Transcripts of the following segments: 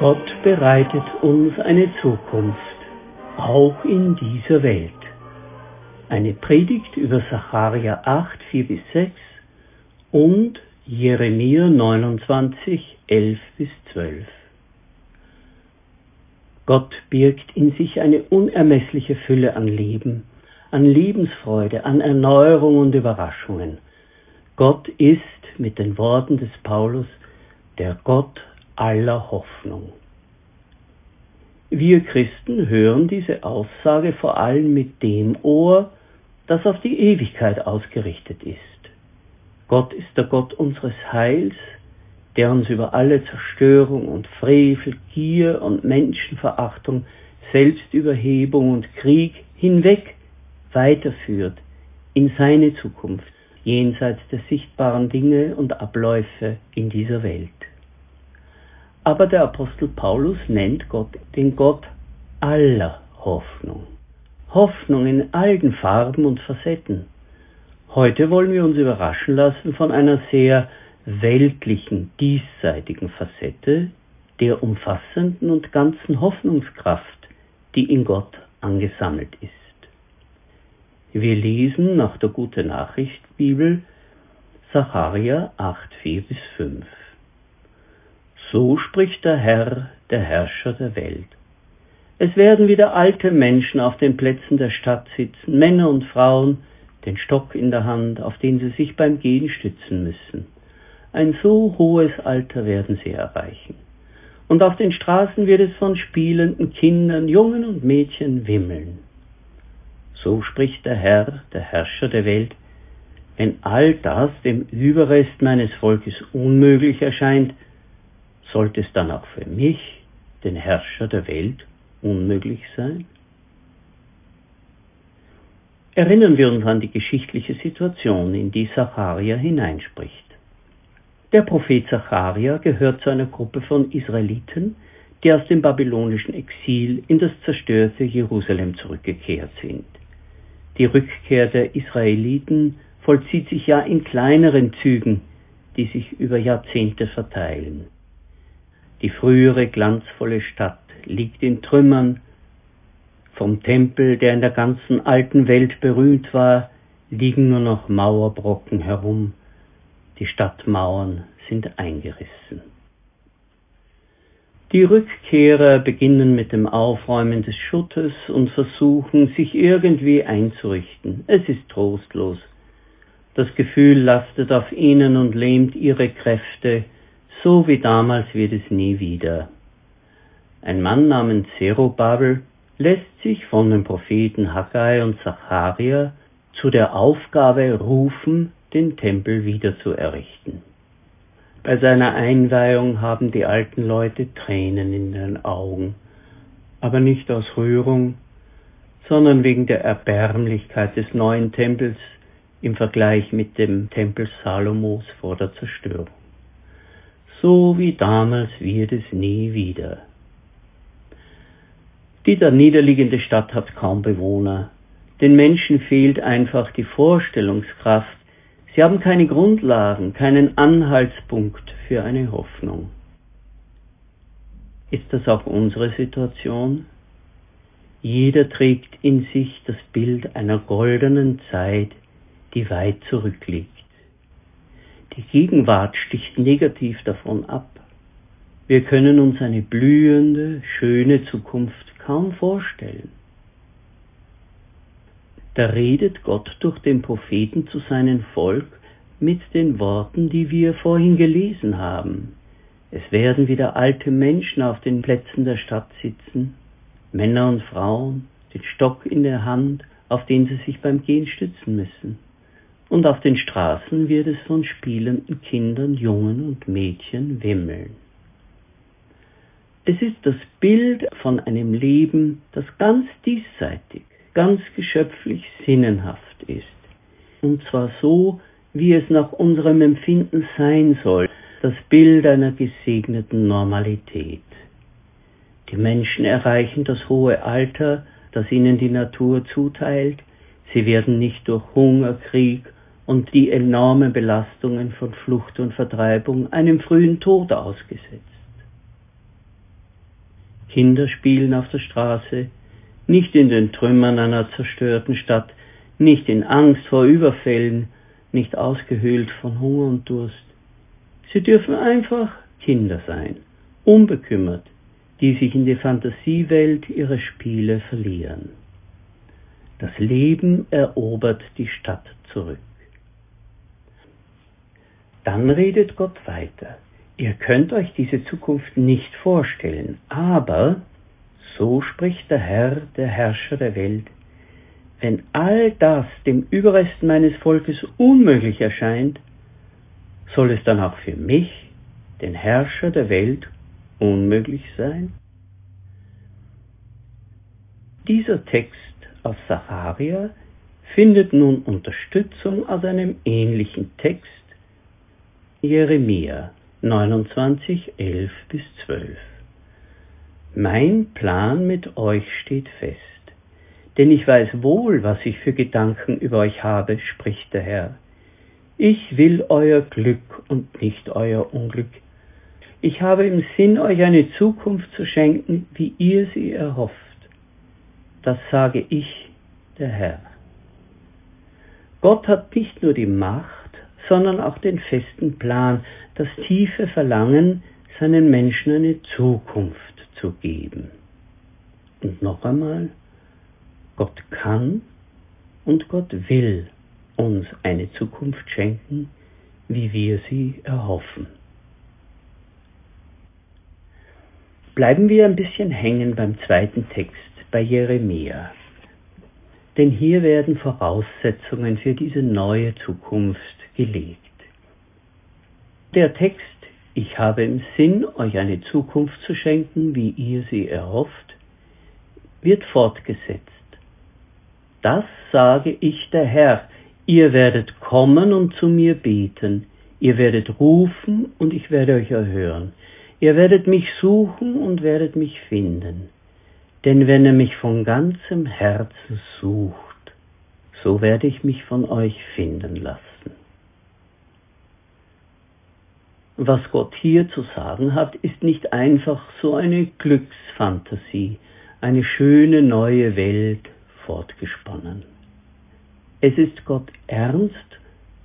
Gott bereitet uns eine Zukunft, auch in dieser Welt. Eine Predigt über Sacharja 8, 4 bis 6 und Jeremia 29, 11 bis 12. Gott birgt in sich eine unermessliche Fülle an Leben, an Lebensfreude, an Erneuerung und Überraschungen. Gott ist, mit den Worten des Paulus, der Gott aller Hoffnung. Wir Christen hören diese Aussage vor allem mit dem Ohr, das auf die Ewigkeit ausgerichtet ist. Gott ist der Gott unseres Heils, der uns über alle Zerstörung und Frevel, Gier und Menschenverachtung, Selbstüberhebung und Krieg hinweg weiterführt in seine Zukunft, jenseits der sichtbaren Dinge und Abläufe in dieser Welt. Aber der Apostel Paulus nennt Gott den Gott aller Hoffnung. Hoffnung in allen Farben und Facetten. Heute wollen wir uns überraschen lassen von einer sehr weltlichen, diesseitigen Facette der umfassenden und ganzen Hoffnungskraft, die in Gott angesammelt ist. Wir lesen nach der Gute Nachricht Bibel Sacharja 8, 4 bis 5. So spricht der Herr, der Herrscher der Welt. Es werden wieder alte Menschen auf den Plätzen der Stadt sitzen, Männer und Frauen, den Stock in der Hand, auf den sie sich beim Gehen stützen müssen. Ein so hohes Alter werden sie erreichen. Und auf den Straßen wird es von spielenden Kindern, Jungen und Mädchen wimmeln. So spricht der Herr, der Herrscher der Welt, wenn all das dem Überrest meines Volkes unmöglich erscheint, sollte es dann auch für mich, den Herrscher der Welt, unmöglich sein? Erinnern wir uns an die geschichtliche Situation, in die Zacharia hineinspricht. Der Prophet Zacharia gehört zu einer Gruppe von Israeliten, die aus dem babylonischen Exil in das zerstörte Jerusalem zurückgekehrt sind. Die Rückkehr der Israeliten vollzieht sich ja in kleineren Zügen, die sich über Jahrzehnte verteilen. Die frühere glanzvolle Stadt liegt in Trümmern. Vom Tempel, der in der ganzen alten Welt berühmt war, liegen nur noch Mauerbrocken herum. Die Stadtmauern sind eingerissen. Die Rückkehrer beginnen mit dem Aufräumen des Schuttes und versuchen, sich irgendwie einzurichten. Es ist trostlos. Das Gefühl lastet auf ihnen und lähmt ihre Kräfte, so wie damals wird es nie wieder. Ein Mann namens Zerubabel lässt sich von den Propheten Haggai und Zacharia zu der Aufgabe rufen, den Tempel wieder zu errichten. Bei seiner Einweihung haben die alten Leute Tränen in den Augen, aber nicht aus Rührung, sondern wegen der Erbärmlichkeit des neuen Tempels im Vergleich mit dem Tempel Salomos vor der Zerstörung so wie damals wird es nie wieder. Die da niederliegende Stadt hat kaum Bewohner. Den Menschen fehlt einfach die Vorstellungskraft. Sie haben keine Grundlagen, keinen Anhaltspunkt für eine Hoffnung. Ist das auch unsere Situation? Jeder trägt in sich das Bild einer goldenen Zeit, die weit zurückliegt. Die Gegenwart sticht negativ davon ab. Wir können uns eine blühende, schöne Zukunft kaum vorstellen. Da redet Gott durch den Propheten zu seinem Volk mit den Worten, die wir vorhin gelesen haben. Es werden wieder alte Menschen auf den Plätzen der Stadt sitzen, Männer und Frauen, den Stock in der Hand, auf den sie sich beim Gehen stützen müssen und auf den Straßen wird es von spielenden Kindern, Jungen und Mädchen wimmeln. Es ist das Bild von einem Leben, das ganz diesseitig, ganz geschöpflich sinnenhaft ist. Und zwar so, wie es nach unserem Empfinden sein soll, das Bild einer gesegneten Normalität. Die Menschen erreichen das hohe Alter, das ihnen die Natur zuteilt, sie werden nicht durch Hunger, Krieg und die enormen Belastungen von Flucht und Vertreibung einem frühen Tod ausgesetzt. Kinder spielen auf der Straße, nicht in den Trümmern einer zerstörten Stadt, nicht in Angst vor Überfällen, nicht ausgehöhlt von Hunger und Durst. Sie dürfen einfach Kinder sein, unbekümmert, die sich in die Fantasiewelt ihrer Spiele verlieren. Das Leben erobert die Stadt zurück. Dann redet Gott weiter. Ihr könnt euch diese Zukunft nicht vorstellen, aber, so spricht der Herr, der Herrscher der Welt, wenn all das dem Überrest meines Volkes unmöglich erscheint, soll es dann auch für mich, den Herrscher der Welt, unmöglich sein? Dieser Text aus Sacharia findet nun Unterstützung aus einem ähnlichen Text Jeremia 29, 11 bis 12. Mein Plan mit euch steht fest, denn ich weiß wohl, was ich für Gedanken über euch habe, spricht der Herr. Ich will euer Glück und nicht euer Unglück. Ich habe im Sinn, euch eine Zukunft zu schenken, wie ihr sie erhofft. Das sage ich, der Herr. Gott hat nicht nur die Macht, sondern auch den festen Plan, das tiefe Verlangen, seinen Menschen eine Zukunft zu geben. Und noch einmal, Gott kann und Gott will uns eine Zukunft schenken, wie wir sie erhoffen. Bleiben wir ein bisschen hängen beim zweiten Text, bei Jeremia. Denn hier werden Voraussetzungen für diese neue Zukunft gelegt. Der Text Ich habe im Sinn, euch eine Zukunft zu schenken, wie ihr sie erhofft, wird fortgesetzt. Das sage ich der Herr, ihr werdet kommen und zu mir beten, ihr werdet rufen und ich werde euch erhören, ihr werdet mich suchen und werdet mich finden. Denn wenn ihr mich von ganzem Herzen sucht, so werde ich mich von euch finden lassen. Was Gott hier zu sagen hat, ist nicht einfach so eine Glücksfantasie, eine schöne neue Welt fortgesponnen. Es ist Gott ernst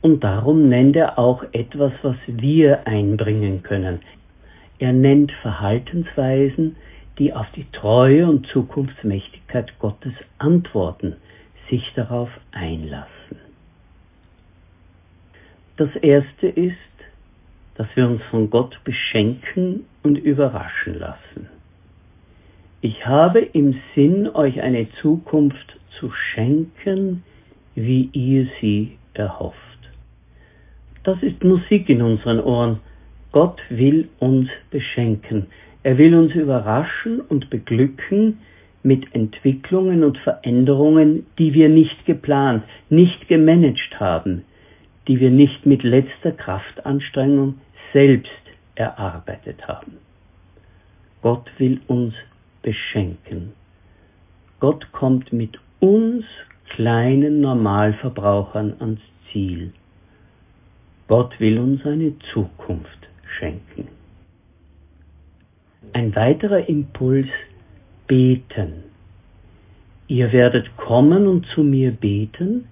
und darum nennt er auch etwas, was wir einbringen können. Er nennt Verhaltensweisen, die auf die Treue und Zukunftsmächtigkeit Gottes antworten, sich darauf einlassen. Das erste ist, dass wir uns von Gott beschenken und überraschen lassen. Ich habe im Sinn, euch eine Zukunft zu schenken, wie ihr sie erhofft. Das ist Musik in unseren Ohren. Gott will uns beschenken. Er will uns überraschen und beglücken mit Entwicklungen und Veränderungen, die wir nicht geplant, nicht gemanagt haben, die wir nicht mit letzter Kraftanstrengung selbst erarbeitet haben. Gott will uns beschenken. Gott kommt mit uns kleinen Normalverbrauchern ans Ziel. Gott will uns eine Zukunft schenken. Ein weiterer Impuls, beten. Ihr werdet kommen und zu mir beten,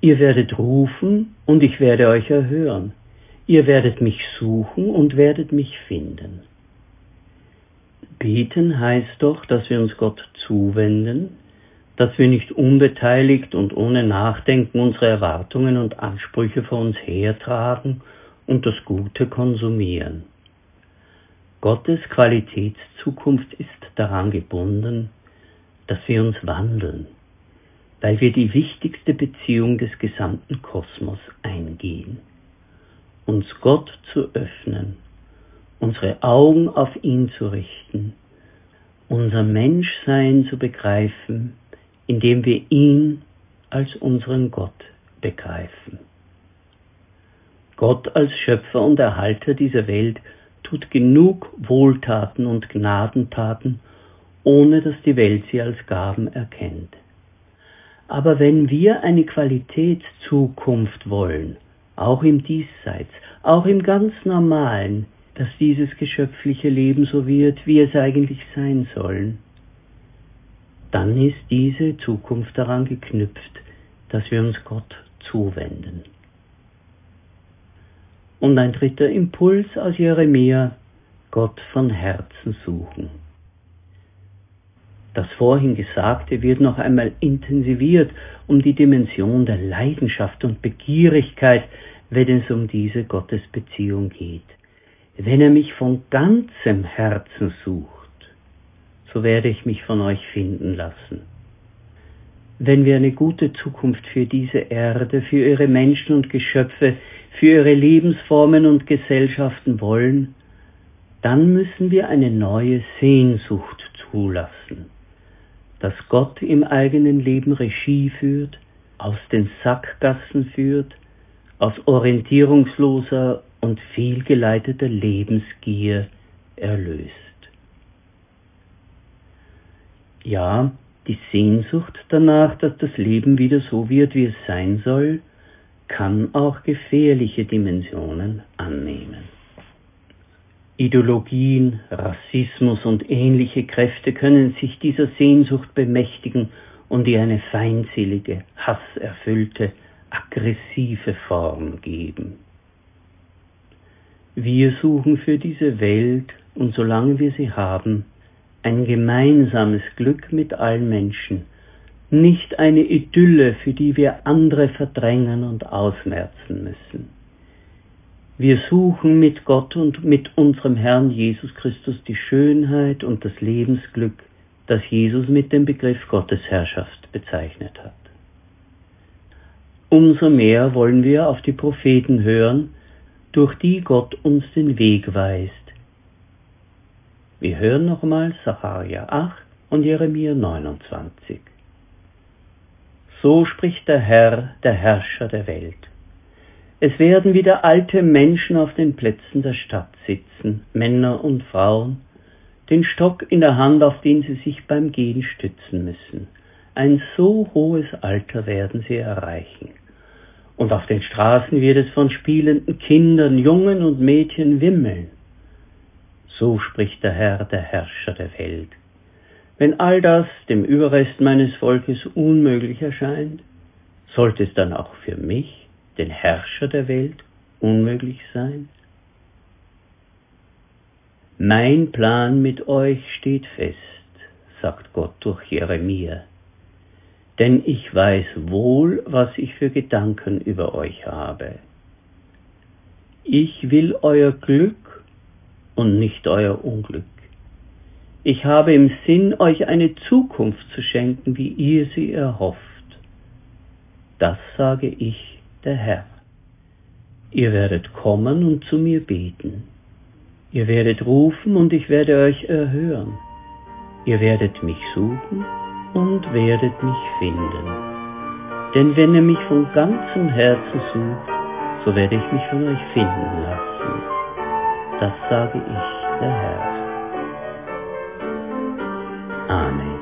ihr werdet rufen und ich werde euch erhören. Ihr werdet mich suchen und werdet mich finden. Beten heißt doch, dass wir uns Gott zuwenden, dass wir nicht unbeteiligt und ohne Nachdenken unsere Erwartungen und Ansprüche vor uns hertragen und das Gute konsumieren. Gottes Qualitätszukunft ist daran gebunden, dass wir uns wandeln, weil wir die wichtigste Beziehung des gesamten Kosmos eingehen uns Gott zu öffnen, unsere Augen auf ihn zu richten, unser Menschsein zu begreifen, indem wir ihn als unseren Gott begreifen. Gott als Schöpfer und Erhalter dieser Welt tut genug Wohltaten und Gnadentaten, ohne dass die Welt sie als Gaben erkennt. Aber wenn wir eine Qualitätszukunft wollen, auch im Diesseits, auch im ganz Normalen, dass dieses geschöpfliche Leben so wird, wie es eigentlich sein soll, dann ist diese Zukunft daran geknüpft, dass wir uns Gott zuwenden. Und ein dritter Impuls aus Jeremia, Gott von Herzen suchen. Das vorhin Gesagte wird noch einmal intensiviert um die Dimension der Leidenschaft und Begierigkeit, wenn es um diese Gottesbeziehung geht. Wenn er mich von ganzem Herzen sucht, so werde ich mich von euch finden lassen. Wenn wir eine gute Zukunft für diese Erde, für ihre Menschen und Geschöpfe, für ihre Lebensformen und Gesellschaften wollen, dann müssen wir eine neue Sehnsucht zulassen, dass Gott im eigenen Leben Regie führt, aus den Sackgassen führt, aus orientierungsloser und fehlgeleiteter Lebensgier erlöst. Ja, die Sehnsucht danach, dass das Leben wieder so wird, wie es sein soll, kann auch gefährliche Dimensionen annehmen. Ideologien, Rassismus und ähnliche Kräfte können sich dieser Sehnsucht bemächtigen und ihr eine feindselige, hasserfüllte, aggressive Form geben. Wir suchen für diese Welt und solange wir sie haben, ein gemeinsames Glück mit allen Menschen, nicht eine Idylle, für die wir andere verdrängen und ausmerzen müssen. Wir suchen mit Gott und mit unserem Herrn Jesus Christus die Schönheit und das Lebensglück, das Jesus mit dem Begriff Gottesherrschaft bezeichnet hat. Umso mehr wollen wir auf die Propheten hören, durch die Gott uns den Weg weist. Wir hören nochmal Sacharja 8 und Jeremia 29. So spricht der Herr, der Herrscher der Welt. Es werden wieder alte Menschen auf den Plätzen der Stadt sitzen, Männer und Frauen, den Stock in der Hand, auf den sie sich beim Gehen stützen müssen. Ein so hohes Alter werden sie erreichen und auf den Straßen wird es von spielenden Kindern, Jungen und Mädchen wimmeln. So spricht der Herr, der Herrscher der Welt. Wenn all das dem Überrest meines Volkes unmöglich erscheint, sollte es dann auch für mich, den Herrscher der Welt, unmöglich sein? Mein Plan mit euch steht fest, sagt Gott durch Jeremia denn ich weiß wohl, was ich für Gedanken über euch habe. Ich will euer Glück und nicht euer Unglück. Ich habe im Sinn, euch eine Zukunft zu schenken, wie ihr sie erhofft. Das sage ich, der Herr. Ihr werdet kommen und zu mir beten. Ihr werdet rufen und ich werde euch erhören. Ihr werdet mich suchen und werdet mich finden. Denn wenn ihr mich von ganzem Herzen sucht, so werde ich mich von euch finden lassen. Das sage ich, der Herr. army.